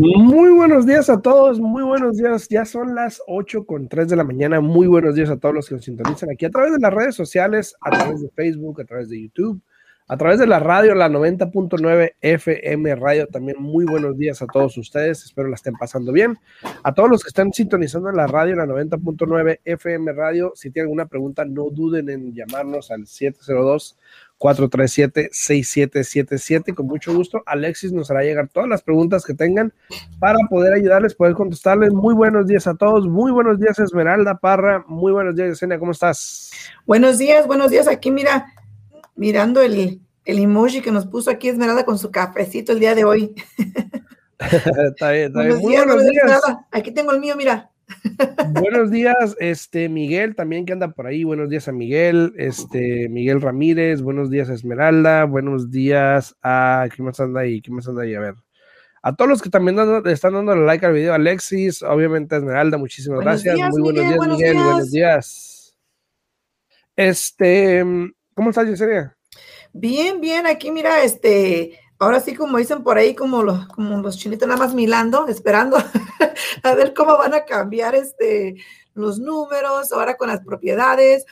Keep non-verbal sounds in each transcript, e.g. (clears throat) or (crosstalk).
Muy buenos días a todos, muy buenos días. Ya son las 8 con 3 de la mañana. Muy buenos días a todos los que nos sintonizan aquí a través de las redes sociales, a través de Facebook, a través de YouTube, a través de la radio, la 90.9 FM Radio. También muy buenos días a todos ustedes. Espero la estén pasando bien. A todos los que están sintonizando en la radio, la 90.9 FM Radio, si tienen alguna pregunta, no duden en llamarnos al 702 437-6777. Con mucho gusto, Alexis nos hará llegar todas las preguntas que tengan para poder ayudarles, poder contestarles. Muy buenos días a todos. Muy buenos días, Esmeralda Parra. Muy buenos días, Yesenia. ¿Cómo estás? Buenos días, buenos días. Aquí, mira, mirando el, el emoji que nos puso aquí Esmeralda con su cafecito el día de hoy. (laughs) está bien, está bien. Muy buenos días. Aquí tengo el mío, mira. (laughs) Buenos días, este Miguel también que anda por ahí. Buenos días a Miguel, este Miguel Ramírez. Buenos días a Esmeralda. Buenos días a ¿quién más anda ahí? ¿Quién más anda ahí? A ver. A todos los que también están dando like al video, Alexis, obviamente Esmeralda, muchísimas gracias. Muy buenos días, Miguel. Buenos días. Este, ¿cómo estás, Yesenia? Bien, bien. Aquí, mira, este, ahora sí, como dicen por ahí, como los, como los chinitos nada más milando, esperando (laughs) a ver cómo van a cambiar este, los números, ahora con las propiedades.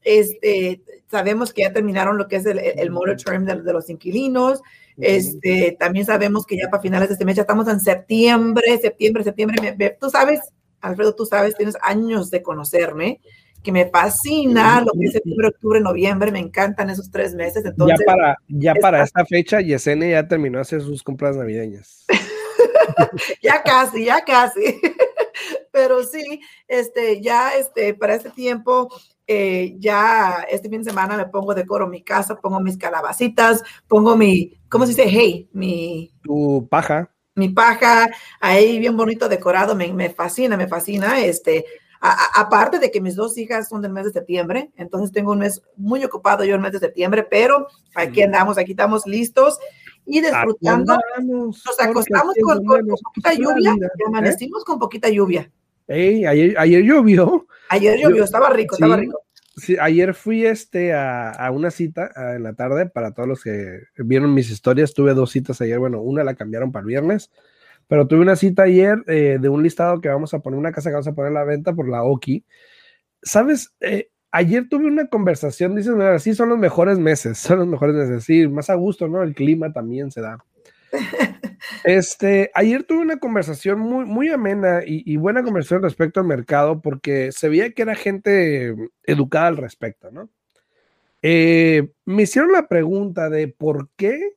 Este, sabemos que ya terminaron lo que es el, el term de, los inquilinos. Este, también sabemos que ya para finales de este mes ya estamos en septiembre, septiembre, septiembre. Tú sabes, Alfredo, tú sabes, tienes años de conocerme que me fascina lo que es septiembre, octubre, noviembre, me encantan esos tres meses. Entonces, ya para, ya para esta fecha, Yesenia ya terminó de hacer sus compras navideñas. (laughs) ya casi, ya casi. (laughs) Pero sí, este, ya este, para este tiempo, eh, ya este fin de semana me pongo decoro mi casa, pongo mis calabacitas, pongo mi, ¿cómo se dice? Hey, mi... Tu paja. Mi paja, ahí bien bonito decorado, me, me fascina, me fascina. Este, aparte de que mis dos hijas son del mes de septiembre, entonces tengo un mes muy ocupado yo el mes de septiembre, pero aquí andamos, aquí estamos listos y disfrutando. Nos acostamos con, poquita lluvia, y amanecimos con poquita lluvia. ayer, ayer llovió. Ayer llovió, estaba rico, estaba rico. Sí, ayer fui este a, a, una cita en la tarde para todos los que vieron mis historias. Tuve dos citas ayer. Bueno, una la cambiaron para el viernes pero tuve una cita ayer eh, de un listado que vamos a poner, una casa que vamos a poner a la venta por la OKI. ¿Sabes? Eh, ayer tuve una conversación, dices, mira, sí son los mejores meses, (laughs) son los mejores meses, sí, más a gusto, ¿no? El clima también se da. (laughs) Este, ayer tuve una conversación muy, muy amena y, buena conversación respecto al mercado porque se veía que era gente educada al respecto, ¿no? Eh, me hicieron la pregunta de por qué,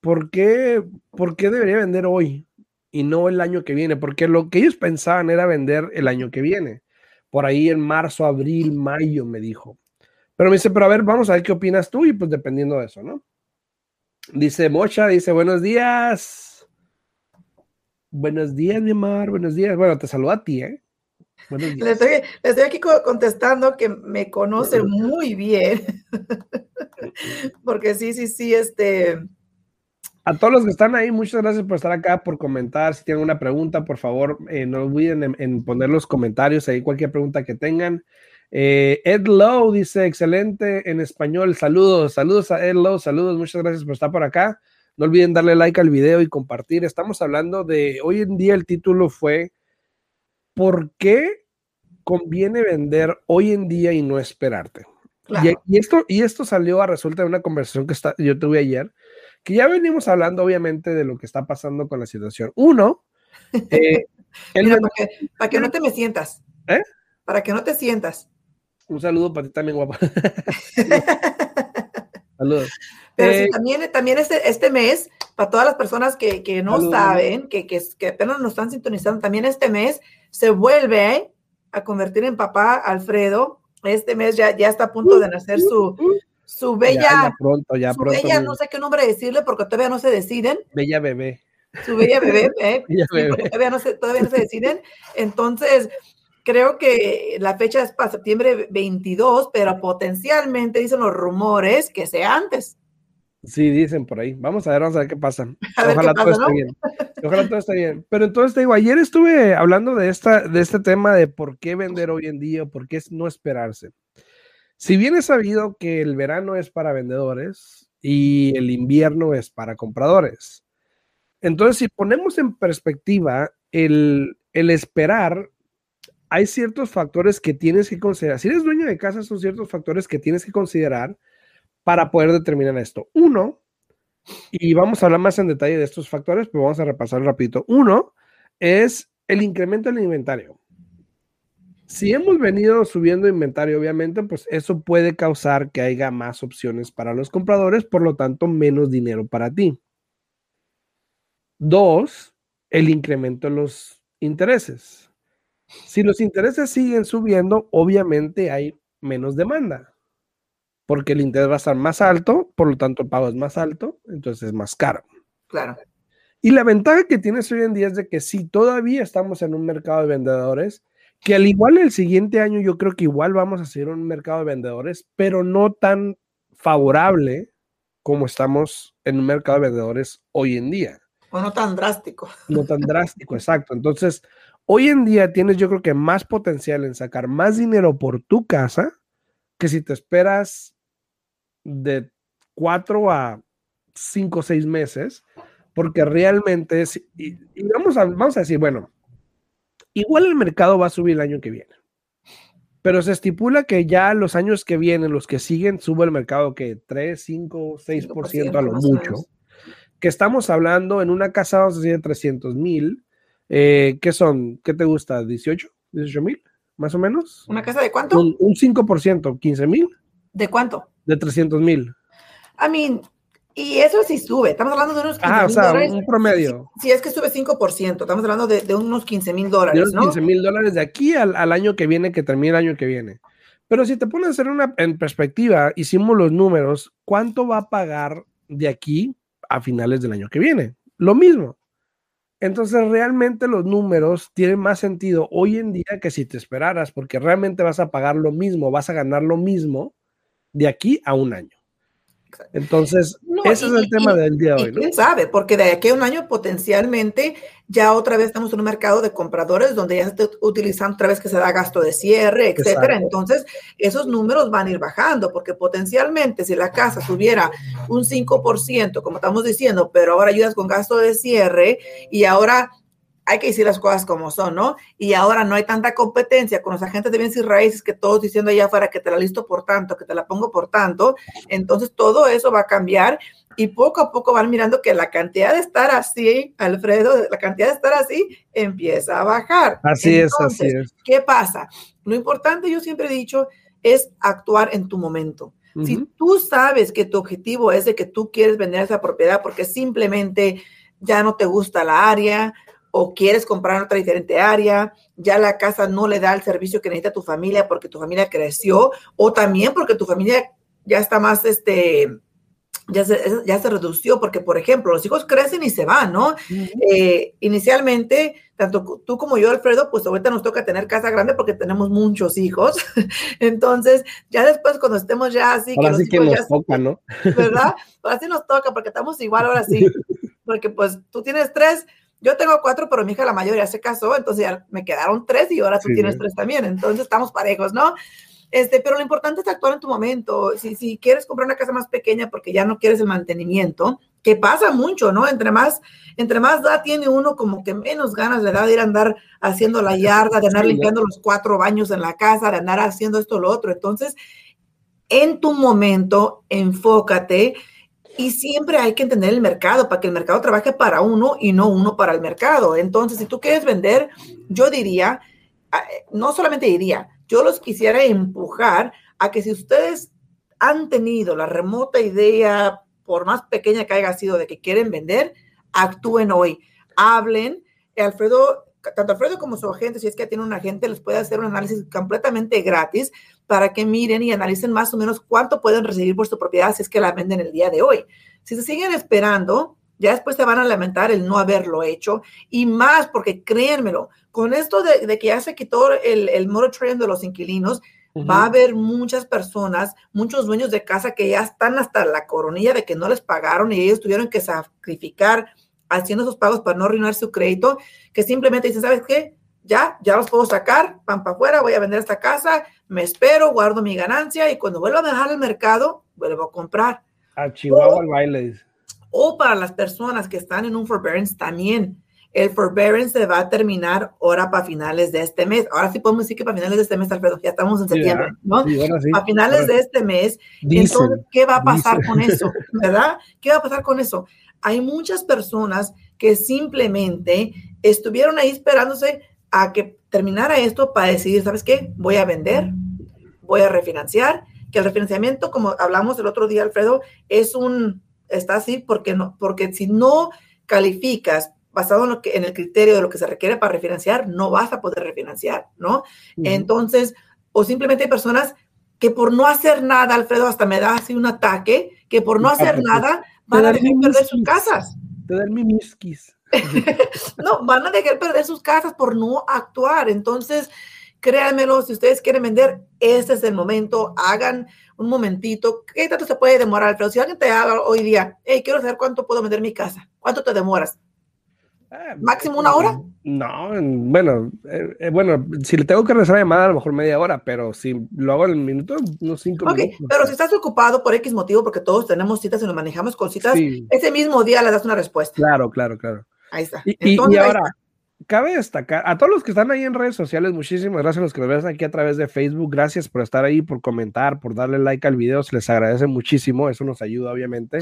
por qué, por qué debería vender hoy, y no el año que viene, porque lo que ellos pensaban era vender el año que viene, por ahí en marzo, abril, mayo, me dijo. Pero me dice, pero a ver, vamos a ver qué opinas tú y pues dependiendo de eso, ¿no? Dice Mocha, dice, buenos días. Buenos días, mi amor, buenos días. Bueno, te saludo a ti, ¿eh? Buenos días. Le estoy, le estoy aquí contestando que me conoce (laughs) muy bien. (laughs) Porque sí, sí, sí, este, a todos los que están ahí, muchas gracias por estar acá, por comentar. Si tienen una pregunta, por favor, eh, no olviden en, poner los comentarios ahí cualquier pregunta que tengan. Eh, Ed Lowe dice, excelente en español. Saludos, saludos a Ed Lowe, saludos, muchas gracias por estar por acá. No olviden darle like al video y compartir. Estamos hablando de, hoy en día el título fue, ¿por qué conviene vender hoy en día y no esperarte? Y, esto, y esto salió a resulta de una conversación que está, yo tuve ayer que ya venimos hablando obviamente de lo que está pasando con la situación. Uno, (laughs) eh, para, que, no te me sientas. ¿Eh? Para que no te sientas. Un saludo para ti también, guapa. (laughs) (laughs) Saludos. Pero sí, eh, también, también este, este mes, para todas las personas que, que no saben, que, que, que, apenas nos están sintonizando, también este mes se vuelve a convertir en papá Alfredo. Este mes ya, ya está a punto de nacer su, uh, uh, uh su bella, ya, pronto, ya su pronto, bella, no sé qué nombre decirle porque todavía no se deciden. Bella bebé. Su bella bebé, (laughs) ¿eh? Todavía, no se, todavía no se deciden. Entonces, creo que la fecha es para septiembre 22, pero potencialmente dicen los rumores que sea antes. Sí, dicen por ahí. Vamos a ver, vamos a ver qué pasa. (laughs) Ojalá todo esté bien. Ojalá todo esté bien. Pero entonces te digo, ayer estuve hablando de, esta, de este tema de por qué vender hoy en día, por qué no esperarse. Si bien es sabido que el verano es para vendedores y el invierno es para compradores. Entonces, si ponemos en perspectiva el, el esperar, hay ciertos factores que tienes que considerar. Si eres dueño de casa, son ciertos factores que tienes que considerar para poder determinar esto. Uno, y vamos a hablar más en detalle de estos factores, pero vamos a repasar rapidito. Uno es el incremento del inventario. Si hemos venido subiendo inventario, obviamente, pues eso puede causar que haya más opciones para los compradores, por lo tanto, menos dinero para ti. Dos, el incremento de los intereses. Si los intereses siguen subiendo, obviamente hay menos demanda, porque el interés va a estar más alto, por lo tanto el pago es más alto, entonces es más caro. Claro. Y la ventaja que tienes hoy en día es de que si todavía estamos en un mercado de vendedores, que al igual el siguiente año yo creo que igual vamos a ser un mercado de vendedores, pero no tan favorable como estamos en un mercado de vendedores hoy en día. O no tan drástico. No tan (laughs) drástico, exacto. Entonces, hoy en día tienes yo creo que más potencial en sacar más dinero por tu casa que si te esperas de cuatro a cinco o seis meses, porque realmente, es, y, vamos, a, vamos a decir, bueno, igual el mercado va a subir el año que viene, pero se estipula que ya los años que vienen, los que siguen, sube el mercado que 3, 5, 6% a lo mucho, que estamos hablando en una casa, vamos a decir, de 300 mil, eh, ¿qué son? ¿Qué te gusta? ¿18? ¿18 mil? Más o menos. ¿Una casa de cuánto? Un, un 5%, 15 mil. ¿De cuánto? De 300 mil. I mean, y eso sí sube. Estamos hablando de unos 15 ah, o sea, dólares. un promedio. Si, es que sube 5%, estamos hablando de, de unos 15 mil dólares. De unos ¿no? 15 mil dólares de aquí al, al, año que viene, que termine el año que viene. Pero si te pones a hacer una en perspectiva, hicimos los números, ¿cuánto va a pagar de aquí a finales del año que viene? Lo mismo. Entonces, realmente los números tienen más sentido hoy en día que si te esperaras, porque realmente vas a pagar lo mismo, vas a ganar lo mismo de aquí a un año. Entonces, ese es el tema del día de hoy. ¿no? ¿Quién sabe? Porque de aquí a un año potencialmente ya otra vez estamos en un mercado de compradores donde ya se está utilizando otra vez que se da gasto de cierre, etcétera. Entonces, esos números van a ir bajando porque potencialmente si la casa tuviera un 5%, como estamos diciendo, pero ahora ayudas con gasto de cierre y ahora hay que decir las cosas como son, ¿no? Y ahora no hay tanta competencia con los agentes de bienes y raíces que todos diciendo allá afuera que te la listo por tanto, que te la pongo por tanto. Entonces todo eso va a cambiar y poco a poco van mirando que la cantidad de estar así, Alfredo, la cantidad de estar así empieza a bajar. Así es, así es. ¿Qué pasa? Lo importante, yo siempre he dicho, es actuar en tu momento. Si tú sabes que tu objetivo es de que tú quieres vender esa propiedad porque simplemente ya no te gusta la área, o quieres comprar en otra diferente área, ya la casa no le da el servicio que necesita tu familia porque tu familia creció, o también porque tu familia ya está más, este, ya se, ya se redució, porque, por ejemplo, los hijos crecen y se van, ¿no? Eh, inicialmente, tanto tú como yo, Alfredo, pues ahorita nos toca tener casa grande porque tenemos muchos hijos. (laughs) Entonces, ya después, cuando estemos ya así, ahora que, sí que nos toca, ¿no? ¿Verdad? Ahora sí nos toca porque estamos igual ahora sí. (laughs) Porque pues tú tienes tres, yo tengo cuatro, pero mi hija la mayor ya se casó, entonces ya me quedaron tres y ahora tú tienes tres también, entonces estamos parejos, ¿no? Este, pero lo importante es actuar en tu momento. Si, si quieres comprar una casa más pequeña porque ya no quieres el mantenimiento, que pasa mucho, ¿no? Entre más, entre más da tiene uno como que menos ganas le da de ir a andar haciendo la yarda, de andar limpiando los cuatro baños en la casa, de andar haciendo esto, lo otro. Entonces, en tu momento, enfócate y siempre hay que entender el mercado para que el mercado trabaje para uno y no uno para el mercado. Entonces, si tú quieres vender, yo diría, ah, no solamente diría, yo los quisiera empujar a que si ustedes han tenido la remota idea, por más pequeña que haya sido, de que quieren vender, actúen hoy, hablen. Alfredo tanto Alfredo como su agente, si es que tiene un agente, les puede hacer un análisis completamente gratis para que miren y analicen más o menos cuánto pueden recibir por su propiedad si es que la venden el día de hoy. Si se siguen esperando, ya después se van a lamentar el no haberlo hecho y más porque créanmelo, con esto de, que ya se quitó el, el moratorium de los inquilinos, va a haber muchas personas, muchos dueños de casa que ya están hasta la coronilla de que no les pagaron y ellos tuvieron que sacrificar haciendo esos pagos para no arruinar su crédito, que simplemente dicen, ¿sabes qué? Ya, ya los puedo sacar, van para afuera, voy a vender esta casa, me espero, guardo mi ganancia y cuando vuelva a dejar el mercado, vuelvo a comprar. A Chihuahua al baile. O para las personas que están en un forbearance también. El forbearance se va a terminar ahora para finales de este mes. Ahora sí podemos decir que para finales de este mes, Alfredo, ya estamos en septiembre, ¿no? a finales de este mes. entonces, ¿qué va a pasar con eso? (laughs) ¿Verdad? ¿Qué va a pasar con eso? Hay muchas personas que simplemente estuvieron ahí esperándose a que terminara esto para decidir, ¿sabes qué? Voy a vender, voy a refinanciar, que el refinanciamiento, como hablamos el otro día, Alfredo, es un, está así porque no, porque si no calificas basado en, lo que, en el criterio de lo que se requiere para refinanciar, no vas a poder refinanciar, ¿no? Entonces, o simplemente hay personas que por no hacer nada, Alfredo, hasta me da así un ataque, que por no hacer nada van a dejar perder sus casas. Te dan. (laughs) no, van a dejar perder sus casas por no actuar. Entonces, créanmelo, si ustedes quieren vender, este es el momento. Hagan un momentito. ¿Qué tanto se puede demorar? Pero si alguien te habla hoy día, hey, quiero saber cuánto puedo vender mi casa, ¿cuánto te demoras? Ah, ¿Máximo una hora? No, bueno, eh, eh, bueno, si le tengo que regresar a llamada, a lo mejor media hora, pero si lo hago en minutos, unos cinco minutos. Pero si estás ocupado por X motivo, porque todos tenemos citas y nos manejamos con citas, ese mismo día le das una respuesta. Claro, claro, claro. Ahí está. Y, ahora, cabe destacar, a todos los que están ahí en redes sociales, muchísimas gracias a los que nos ven aquí a través de Facebook, gracias por estar ahí, por comentar, por darle like al video, se les agradece muchísimo, eso nos ayuda obviamente,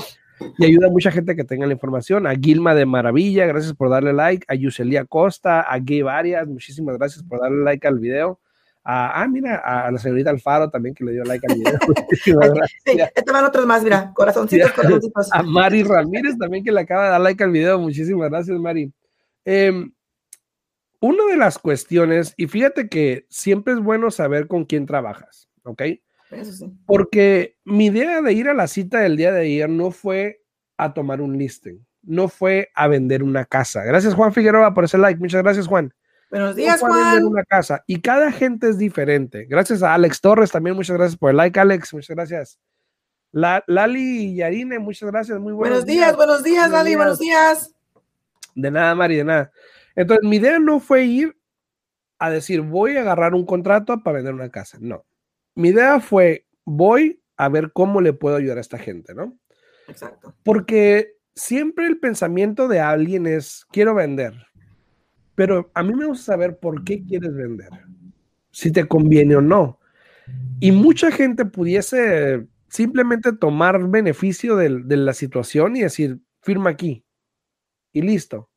y ayuda a mucha gente que tenga la información, a Gilma de Maravilla, gracias por darle like, a Yuselia Costa, a Gay Varias, muchísimas gracias por darle like al video. Ah, mira, a la señorita Alfaro también que le dio like al video. (laughs) sí, este van otros más, mira, corazoncitos, corazoncitos. A Mari Ramírez también que le acaba de dar like al video, muchísimas gracias, Mari. Eh, una de las cuestiones, y fíjate que siempre es bueno saber con quién trabajas, ¿ok? Porque mi idea de ir a la cita del día de ayer no fue a tomar un listing, no fue a vender una casa. Gracias, Juan Figueroa, por ese like. Muchas gracias, Juan. Buenos días, Juan. una casa. Y cada gente es diferente. Gracias a Alex Torres también, muchas gracias por el like, Alex. Muchas gracias. La, Lali Yarine, muchas gracias. Muy buenos, buenos días, Buenos días, Lali. Buenos días. De nada, Mari, de nada. Entonces, mi idea no fue ir a decir, voy a agarrar un contrato para vender una casa. No. Mi idea fue, voy a ver cómo le puedo ayudar a esta gente, ¿no? Exacto. Porque siempre el pensamiento de alguien es, quiero vender. Pero a mí me gusta saber por qué quieres vender. Si te conviene o no. Y mucha gente pudiese simplemente tomar beneficio de, de la situación y decir, firma aquí. Y listo.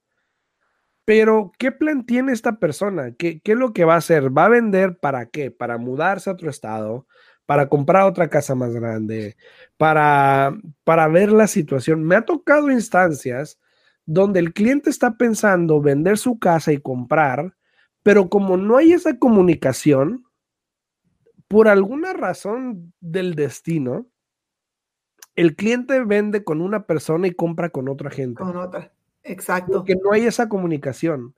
Pero, ¿qué plan tiene esta persona? ¿Qué, es lo que va a hacer? ¿Va a vender para qué? ¿Para mudarse a otro estado? ¿Para comprar otra casa más grande? ¿Para, para ver la situación? Me ha tocado instancias donde el cliente está pensando vender su casa y comprar, pero como no hay esa comunicación, por alguna razón del destino, el cliente vende con una persona y compra con otra gente. Con otra. Exacto. Porque no hay esa comunicación.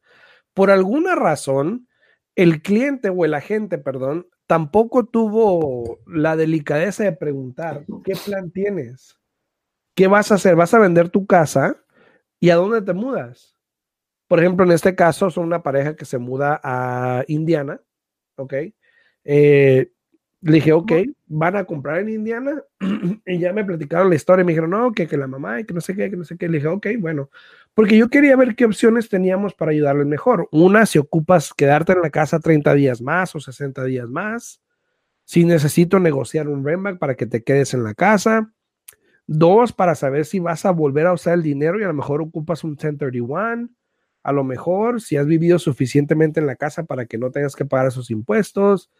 Por alguna razón, el cliente o el agente, perdón, tampoco tuvo la delicadeza de preguntar, ¿qué plan tienes? ¿Qué vas a hacer? ¿Vas a vender tu casa? ¿Y a dónde te mudas? Por ejemplo, en este caso son una pareja que se muda a Indiana, ¿ok? Eh, le dije, ok, van a comprar en Indiana. (clears throat) y ya me platicaron la historia. Me dijeron, no, que, que la mamá y que no sé qué, que no sé qué. Le dije, ok, bueno, porque yo quería ver qué opciones teníamos para ayudarles mejor. Una, si ocupas quedarte en la casa 30 días más o 60 días más. Si necesito negociar un rentback para que te quedes en la casa. Dos, para saber si vas a volver a usar el dinero y a lo mejor ocupas un 1031. A lo mejor si has vivido suficientemente en la casa para que no tengas que pagar esos impuestos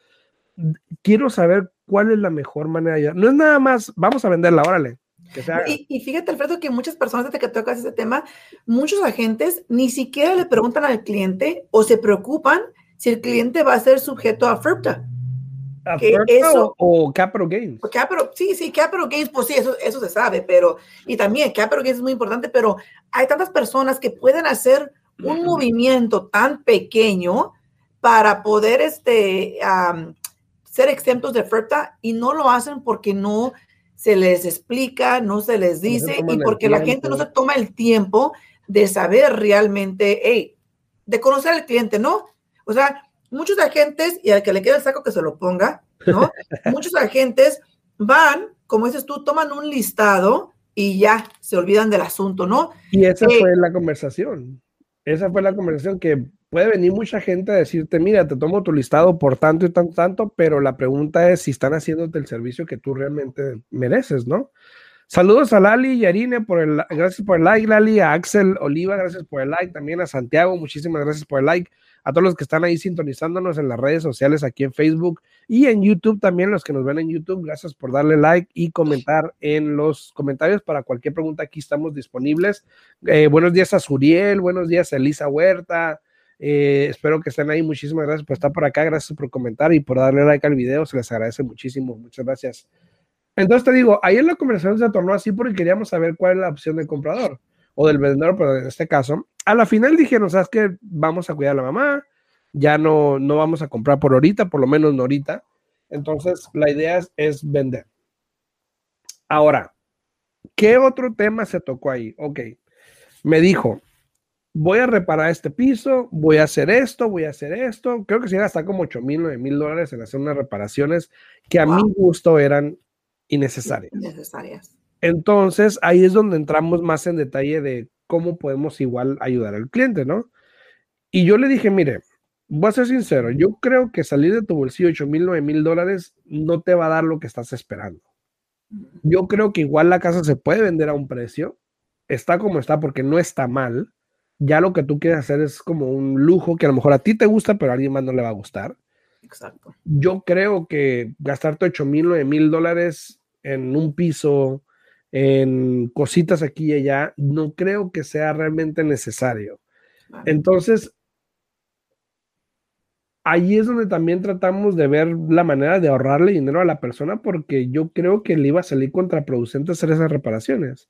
quiero saber cuál es la mejor manera de No es nada más, vamos a venderla, órale. y, fíjate, Alfredo, que muchas personas, desde que tocas ese tema, muchos agentes ni siquiera le preguntan al cliente o se preocupan si el cliente va a ser sujeto a FERPTA. ¿A eso, o, Capital Gains? sí, sí, Capital Gains, pues sí, eso, eso se sabe, pero, y también Capital Gains es muy importante, pero hay tantas personas que pueden hacer un movimiento tan pequeño para poder, este, ser exentos de oferta y no lo hacen porque no se les explica, no se les dice y porque la gente no se toma el tiempo de saber realmente, hey, de conocer al cliente, ¿no? O sea, muchos agentes, y al que le quede el saco que se lo ponga, ¿no? (laughs) muchos agentes van, como dices tú, toman un listado y ya se olvidan del asunto, ¿no? Y esa eh, fue la conversación. Esa fue la conversación que puede venir mucha gente a decirte, mira, te tomo tu listado por tanto y tanto, tanto, pero la pregunta es si están haciéndote el servicio que tú realmente mereces, ¿no? Saludos a Lali y Arine por el, gracias por el like, Lali, a Axel Oliva, gracias por el like, también a Santiago, muchísimas gracias por el like, a todos los que están ahí sintonizándonos en las redes sociales, aquí en Facebook y en YouTube también, los que nos ven en YouTube, gracias por darle like y comentar en los comentarios para cualquier pregunta, aquí estamos disponibles. Eh, buenos días a Suriel, buenos días a Elisa Huerta, eh, espero que estén ahí, muchísimas gracias por estar por acá, gracias por comentar y por darle like al video, se les agradece muchísimo, muchas gracias. Entonces te digo, ayer la conversación se tornó así porque queríamos saber cuál es la opción del comprador o del vendedor, pero en este caso, a la final dijeron, sabes que vamos a cuidar a la mamá, ya no, no vamos a comprar por ahorita, por lo menos no ahorita. Entonces, la idea es, es vender. Ahora, ¿qué otro tema se tocó ahí? Ok, me dijo, voy a reparar este piso, voy a hacer esto, voy a hacer esto. Creo que se iba hasta como 8 mil, 9 mil dólares en hacer unas reparaciones que a mi gusto eran innecesarias. Entonces, ahí es donde entramos más en detalle de cómo podemos igual ayudar al cliente, ¿no? Y yo le dije, mire, voy a ser sincero, yo creo que salir de tu bolsillo 8 mil, 9 mil dólares no te va a dar lo que estás esperando. Yo creo que igual la casa se puede vender a un precio, está como está porque no está mal. Ya lo que tú quieres hacer es como un lujo que a lo mejor a ti te gusta, pero a alguien más no le va a gustar. Exacto. Yo creo que gastarte 8 mil, 9 mil dólares en un piso, en cositas aquí y allá, no creo que sea realmente necesario. Entonces, ahí es donde también tratamos de ver la manera de ahorrarle dinero a la persona porque yo creo que le iba a salir contraproducente hacer esas reparaciones.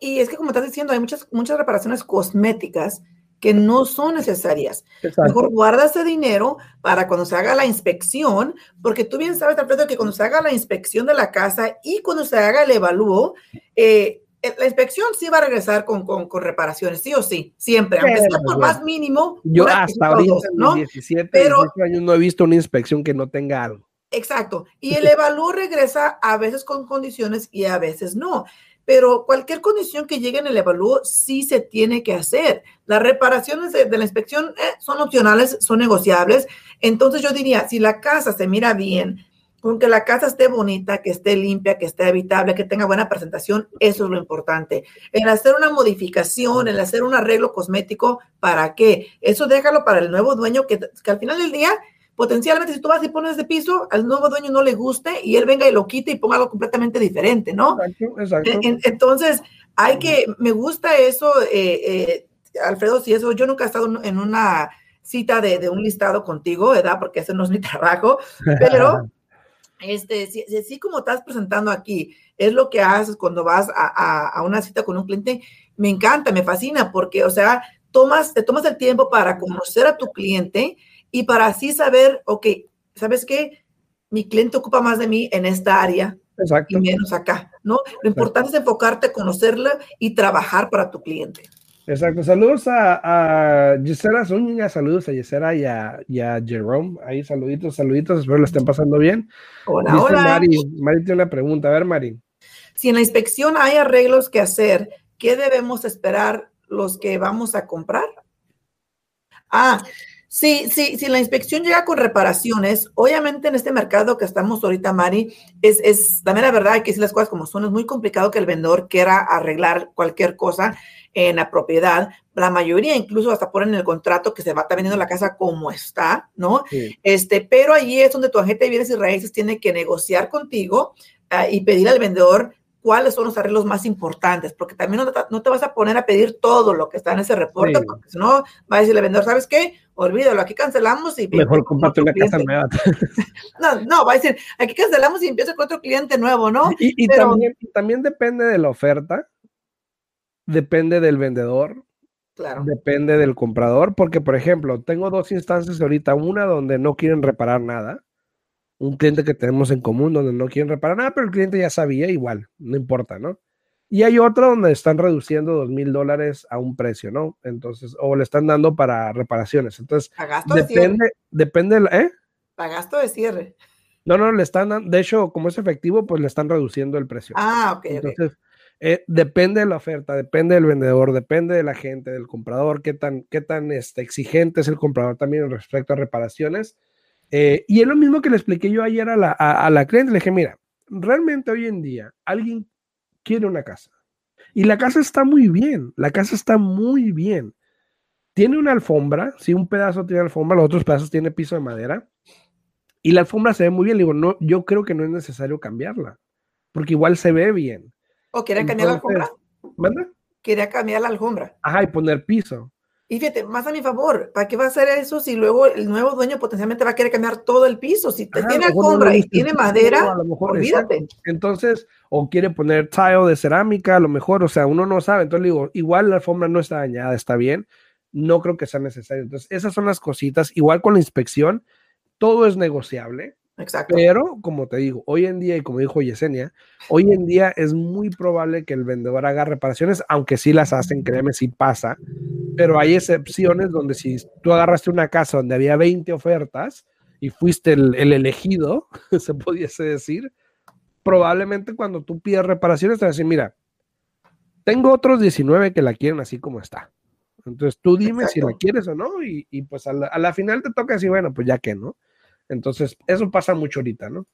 y es que como estás diciendo, hay muchas, muchas reparaciones cosméticas que no son necesarias. Mejor guarda ese dinero para cuando se haga la inspección, porque tú bien sabes, Alfredo, que cuando se haga la inspección de la casa y cuando se haga el evalúo, eh, eh, la inspección sí va a regresar con, con, reparaciones, sí o sí, siempre, aunque sea por más mínimo. Yo hasta ahorita, ¿no? 17, Pero, años, no he visto una inspección que no tenga algo. Exacto. Y el evalúo regresa a veces con condiciones y a veces no pero cualquier condición que llegue en el evalúo sí se tiene que hacer. Las reparaciones de, la inspección eh, son opcionales, son negociables. Entonces yo diría, si la casa se mira bien, con que la casa esté bonita, que esté limpia, que esté habitable, que tenga buena presentación, eso es lo importante. El hacer una modificación, el hacer un arreglo cosmético, ¿para qué? Eso déjalo para el nuevo dueño que, que al final del día potencialmente si tú vas y pones de piso, al nuevo dueño no le guste y él venga y lo quite y ponga algo completamente diferente, ¿no? Exacto, Entonces, hay que, me gusta eso, eh, eh, Alfredo, si eso, yo nunca he estado en una cita de, un listado contigo, ¿verdad? Porque ese no es mi (laughs) trabajo, pero este, si, si, como estás presentando aquí, es lo que haces cuando vas a, a, una cita con un cliente, me encanta, me fascina, porque, o sea, tomas, te tomas el tiempo para conocer a tu cliente, y para así saber, ok, ¿sabes qué? Mi cliente ocupa más de mí en esta área y menos acá, ¿no? Lo importante es enfocarte, conocerla y trabajar para tu cliente. Exacto. Saludos a, a Gisela Zúñiga, saludos a Gisela y a, y a, Jerome. Ahí saluditos, saluditos, espero lo estén pasando bien. Hola, hola. Mari, Mari tiene una pregunta. A ver, Mari. Si en la inspección hay arreglos que hacer, ¿qué debemos esperar los que vamos a comprar? Ah, Sí, sí, si la inspección llega con reparaciones, obviamente en este mercado que estamos ahorita, Mari, es, es también la verdad hay que decir las cosas como son, es muy complicado que el vendedor quiera arreglar cualquier cosa en la propiedad. La mayoría incluso hasta ponen en el contrato que se va a estar vendiendo la casa como está, ¿no? Este, pero ahí es donde tu agente de bienes y raíces tiene que negociar contigo ah, y pedir al vendedor cuáles son los arreglos más importantes, porque también no te, vas a poner a pedir todo lo que está en ese reporte, porque si no, va a decir el vendedor, ¿sabes qué? Olvídalo, aquí cancelamos y... Mejor comparte una casa nueva. (laughs) no, no, va a decir, aquí cancelamos y empieza con otro cliente nuevo, ¿no? Y, también, también depende de la oferta, depende del vendedor, Claro. Depende del comprador, porque por ejemplo, tengo dos instancias ahorita, una donde no quieren reparar nada un cliente que tenemos en común donde no quieren reparar nada, pero el cliente ya sabía igual, no importa, ¿no? Y hay otra donde están reduciendo dos mil dólares a un precio, ¿no? Entonces, o le están dando para reparaciones. Entonces, depende, de depende, ¿eh? Para gasto de cierre. No, no, le están dando, de hecho, como es efectivo, pues le están reduciendo el precio. Ah, ok. Entonces, eh, depende de la oferta, depende del vendedor, depende de la gente, del comprador, qué tan, qué tan este, exigente es el comprador también respecto a reparaciones. Eh, y es lo mismo que le expliqué yo ayer a la, a la cliente. Le dije, mira, realmente hoy en día alguien quiere una casa. Y la casa está muy bien, la casa está muy bien. Tiene una alfombra, si un pedazo tiene alfombra, los otros pedazos tiene piso de madera. Y la alfombra se ve muy bien. Le digo, no, yo creo que no es necesario cambiarla, porque igual se ve bien. ¿O quiere cambiar la alfombra? ¿Manda? Quería cambiar la alfombra. Ajá, y poner piso. Y fíjate, más a mi favor, ¿para qué va a hacer eso si luego el nuevo dueño potencialmente va a querer cambiar todo el piso? Si tiene alfombra y tiene madera, a lo mejor, olvídate. Entonces, o quiere poner tile de cerámica, a lo mejor, o sea, uno no sabe. Entonces le digo, igual la alfombra no está dañada, está bien. No creo que sea necesario. Entonces, esas son las cositas. Igual con la inspección, todo es negociable. Exacto. Pero, como te digo, hoy en día, y como dijo Yesenia, hoy en día es muy probable que el vendedor haga reparaciones, aunque sí las hacen, créeme, sí pasa. Pero hay excepciones donde si tú agarraste una casa donde había 20 ofertas y fuiste el, elegido, (laughs) se pudiese decir, probablemente cuando tú pides reparaciones te vas a decir, mira, tengo otros 19 que la quieren así como está. Entonces tú dime si la quieres o no, y, pues a la, a la, final te toca decir, bueno, pues ya que, ¿no? Entonces, eso pasa mucho ahorita, ¿no?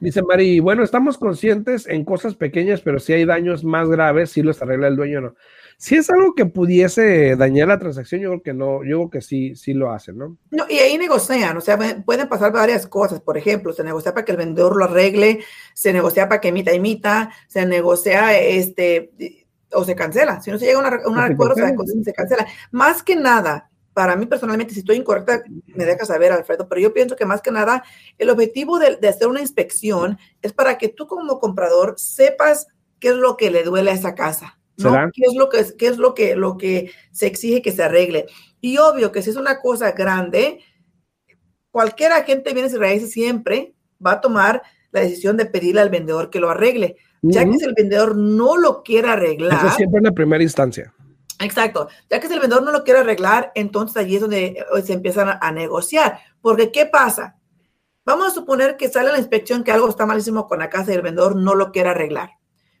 Dice Mari, bueno, estamos conscientes en cosas pequeñas, pero si hay daños más graves, si los arregla el dueño o no. Si es algo que pudiese dañar la transacción, yo creo que no, yo creo que sí, sí lo hacen, ¿no? No, y ahí negocian, o sea, pueden pasar varias cosas. Por ejemplo, se negocia para que el vendedor lo arregle, se negocia para que emita, emita, se negocia, este, o se cancela. Si no se llega a un acuerdo, se cancela. Más que nada, para mí personalmente, si estoy incorrecta, me deja saber, Alfredo, pero yo pienso que más que nada, el objetivo de, hacer una inspección es para que tú como comprador sepas qué es lo que le duele a esa casa, ¿no? ¿Qué es lo que, qué es lo que, lo que se exige que se arregle? Y obvio que si es una cosa grande, cualquier agente de bienes y raíces siempre va a tomar la decisión de pedirle al vendedor que lo arregle, ya que si el vendedor no lo quiere arreglar. Eso siempre en la primera instancia. Exacto. Ya que si el vendedor no lo quiere arreglar, entonces allí es donde eh, se empiezan a, negociar. Porque, ¿qué pasa? Vamos a suponer que sale la inspección que algo está malísimo con la casa y el vendedor no lo quiere arreglar.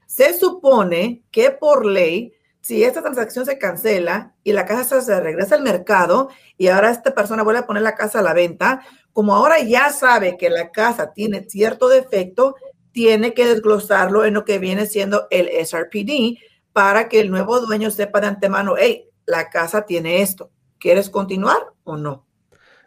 Se supone que por ley, si esta transacción se cancela y la casa se regresa al mercado y ahora esta persona vuelve a poner la casa a la venta, como ahora ya sabe que la casa tiene cierto defecto, tiene que desglosarlo en lo que viene siendo el SRPD para que el nuevo dueño sepa de antemano, hey, la casa tiene esto. ¿Quieres continuar o no?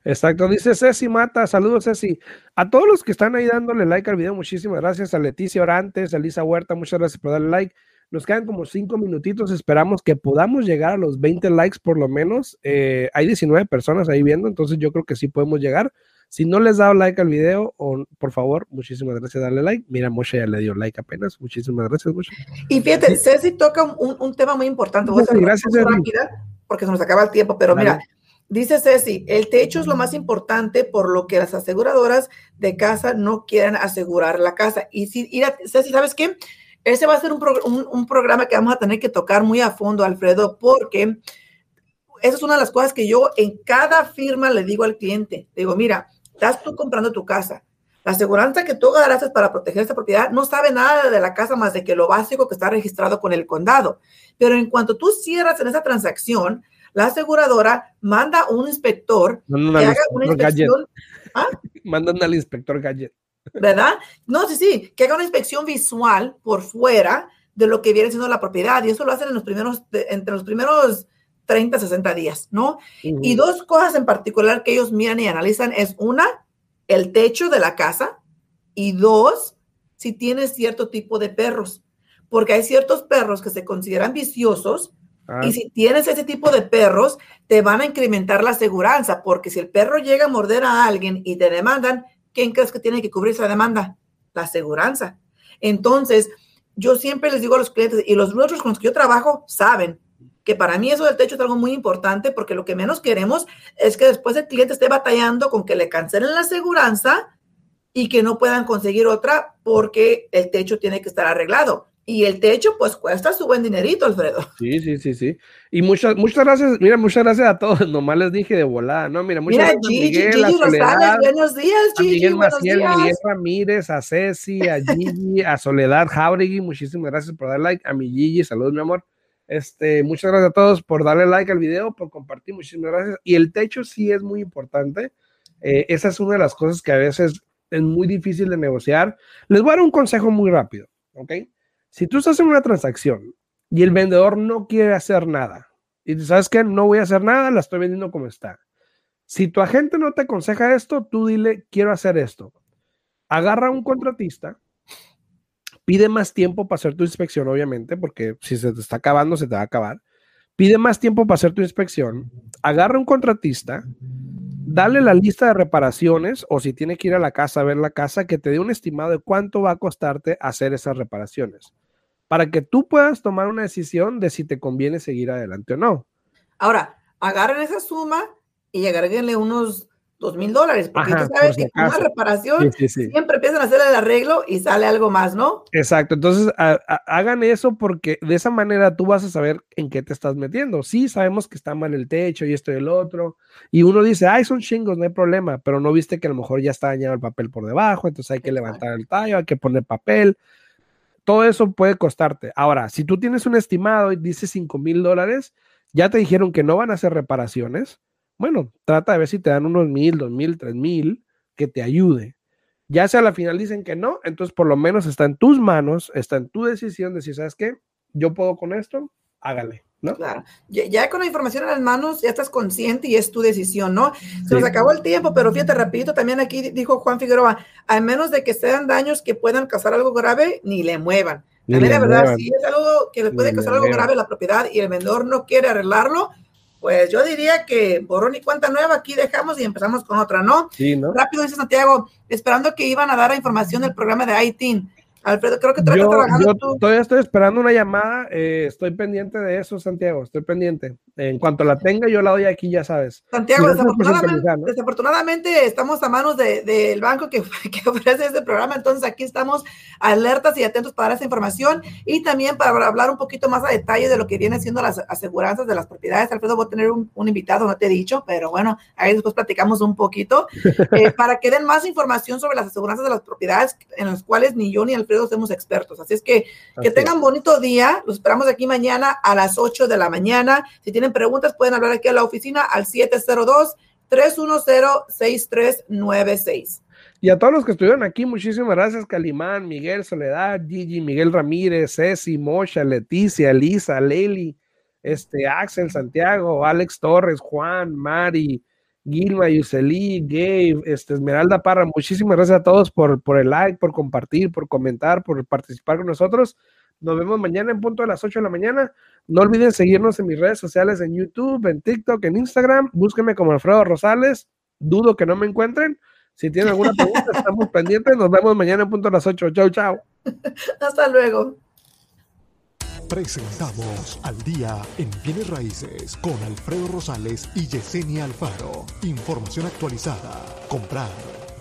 Exacto, dice Ceci Mata, saludos Ceci. A todos los que están ahí dándole like al video, muchísimas gracias. A Leticia Orantes, a Lisa Huerta, muchas gracias por darle like. Nos quedan como cinco minutitos, esperamos que podamos llegar a los 20 likes por lo menos. Eh, hay 19 personas ahí viendo, entonces yo creo que sí podemos llegar. Si no les dado like al video, o, por favor, muchísimas gracias, darle like. Mira, Moshe ya le dio like apenas. Muchísimas gracias, Moshe. Y fíjate, Ceci toca un, un tema muy importante. Voy a gracias, rápida porque se nos acaba el tiempo, pero mira, dice Ceci, el techo es lo más importante por lo que las aseguradoras de casa no quieren asegurar la casa. Y si, Ceci, ¿sabes qué? Ese va a ser un, un, un programa que vamos a tener que tocar muy a fondo, Alfredo, porque esa es una de las cosas que yo en cada firma le digo al cliente. Digo, mira, estás tú comprando tu casa. La aseguranza que tú agarraste para proteger esa propiedad no sabe nada de la casa más de que lo básico que está registrado con el condado. Pero en cuanto tú cierras en esa transacción, la aseguradora manda un inspector que haga una inspección. ¿Ah? (laughs) Mandan al inspector Gadget. ¿Verdad? No, sí, sí, que haga una inspección visual por fuera de lo que viene siendo la propiedad. Y eso lo hacen en los primeros, entre los primeros 30, 60 días, ¿no? Y dos cosas en particular que ellos miran y analizan es una, el techo de la casa y dos, si tienes cierto tipo de perros, porque hay ciertos perros que se consideran viciosos y ah. si tienes ese tipo de perros, te van a incrementar la aseguranza, porque si el perro llega a morder a alguien y te demandan, ¿quién crees que tiene que cubrir esa demanda? La aseguranza. Entonces, yo siempre les digo a los clientes y los otros con los que yo trabajo saben, que para mí eso del techo es algo muy importante porque lo que menos queremos es que después el cliente esté batallando con que le cancelen la aseguranza y que no puedan conseguir otra porque el techo tiene que estar arreglado. Y el techo, pues cuesta su buen dinerito, Alfredo. Sí, sí, sí, sí. Y muchas, muchas gracias, mira, muchas gracias a todos. (laughs) Nomás les dije de volada, ¿no? Mira, muchas mira, gracias Gigi, a Miguel, Gigi a Soledad, Rosales, buenos días, a Gigi, Miguel buenos Maciel, días. Miguel Ramírez, a Ceci, a Gigi, a Soledad Jauregui, muchísimas gracias por dar like. A mi Gigi, saludos, mi amor. Este, muchas gracias a todos por darle like al video, por compartir, muchísimas gracias. Y el techo sí es muy importante. Eh, esa es una de las cosas que a veces es muy difícil de negociar. Les voy a dar un consejo muy rápido, ¿ok? Si tú estás en una transacción y el vendedor no quiere hacer nada, y sabes que no voy a hacer nada, la estoy vendiendo como está. Si tu agente no te aconseja esto, tú dile, quiero hacer esto. Agarra a un contratista, pide más tiempo para hacer tu inspección, obviamente, porque si se te está acabando, se te va a acabar. Pide más tiempo para hacer tu inspección, agarra un contratista, dale la lista de reparaciones o si tiene que ir a la casa a ver la casa, que te dé un estimado de cuánto va a costarte hacer esas reparaciones, para que tú puedas tomar una decisión de si te conviene seguir adelante o no. Ahora, agarren esa suma y agréguenle unos dos mil dólares, porque Ajá, tú sabes por que con una reparación Sí, sí, sí. siempre empiezan a hacer el arreglo y sale algo más, ¿no? Exacto, entonces ha- ha- hagan eso porque de esa manera tú vas a saber en qué te estás metiendo. Sí, sabemos que está mal el techo y esto y el otro, y uno dice, ay, son chingos, no hay problema, pero no viste que a lo mejor ya está dañado el papel por debajo, entonces hay que levantar el tallo, hay que poner papel. Todo eso puede costarte. Ahora, si tú tienes un estimado y dice 5 mil dólares, ya te dijeron que no van a hacer reparaciones. Bueno, trata de ver si te dan unos mil, dos mil, tres mil, que te ayude. Ya si a la final dicen que no, entonces por lo menos está en tus manos, está en tu decisión de decir, ¿sabes qué? Yo puedo con esto, hágale, ¿no? Claro. Ya, ya con la información en las manos, ya estás consciente y es tu decisión, ¿no? Se nos Sí. acabó el tiempo, pero fíjate rapidito, también aquí dijo Juan Figueroa, a menos de que sean daños que puedan causar algo grave, ni le muevan. También la verdad, muevan. si es algo que le puede Ni causar le algo muevan. grave a la propiedad y el vendedor no quiere arreglarlo, pues yo diría que borrón y cuenta nueva, aquí dejamos y empezamos con otra, ¿no? Sí, ¿no? Rápido dice Santiago, esperando que iban a dar la información del programa de ITIN. Alfredo, creo que tú Yo, trabajando yo tú. todavía estoy esperando una llamada, eh, estoy pendiente de eso, Santiago, estoy pendiente. En cuanto la tenga, yo la doy aquí, ya sabes. Santiago, desafortunadamente, desafortunadamente estamos a manos de- del banco que, (laughs) que ofrece este programa, entonces aquí estamos alertas y atentos para dar esa información y también para hablar un poquito más a detalle de lo que vienen siendo las aseguranzas de las propiedades. Alfredo, voy a tener un, un invitado, no te he dicho, pero bueno, ahí después platicamos un poquito (laughs) eh, para que den más información sobre las aseguranzas de las propiedades en las cuales ni yo ni Alfredo somos expertos. Así es que que Así tengan bonito día. Los esperamos aquí mañana a las 8 de la mañana. Si tienen preguntas, pueden hablar aquí a la oficina al 702-310-6396. Y a todos los que estuvieron aquí, muchísimas gracias, Calimán, Miguel, Soledad, Gigi, Miguel Ramírez, Ceci, Mocha, Leticia, Elisa, Leli, este, Axel, Santiago, Alex Torres, Juan, Mari, Gilma, Yuseli, Gabe, este, Esmeralda Parra, muchísimas gracias a todos por, por el like, por compartir, por comentar, por participar con nosotros. Nos vemos mañana en punto de las 8 de la mañana. No olviden seguirnos en mis redes sociales, en YouTube, en TikTok, en Instagram. Búsquenme como Alfredo Rosales. Dudo que no me encuentren. Si tienen alguna pregunta, (laughs) estamos pendientes. Nos vemos mañana en punto de las 8. Chau, chau. Hasta luego. Presentamos al día en bienes raíces con Alfredo Rosales y Yesenia Alfaro. Información actualizada. Comprar,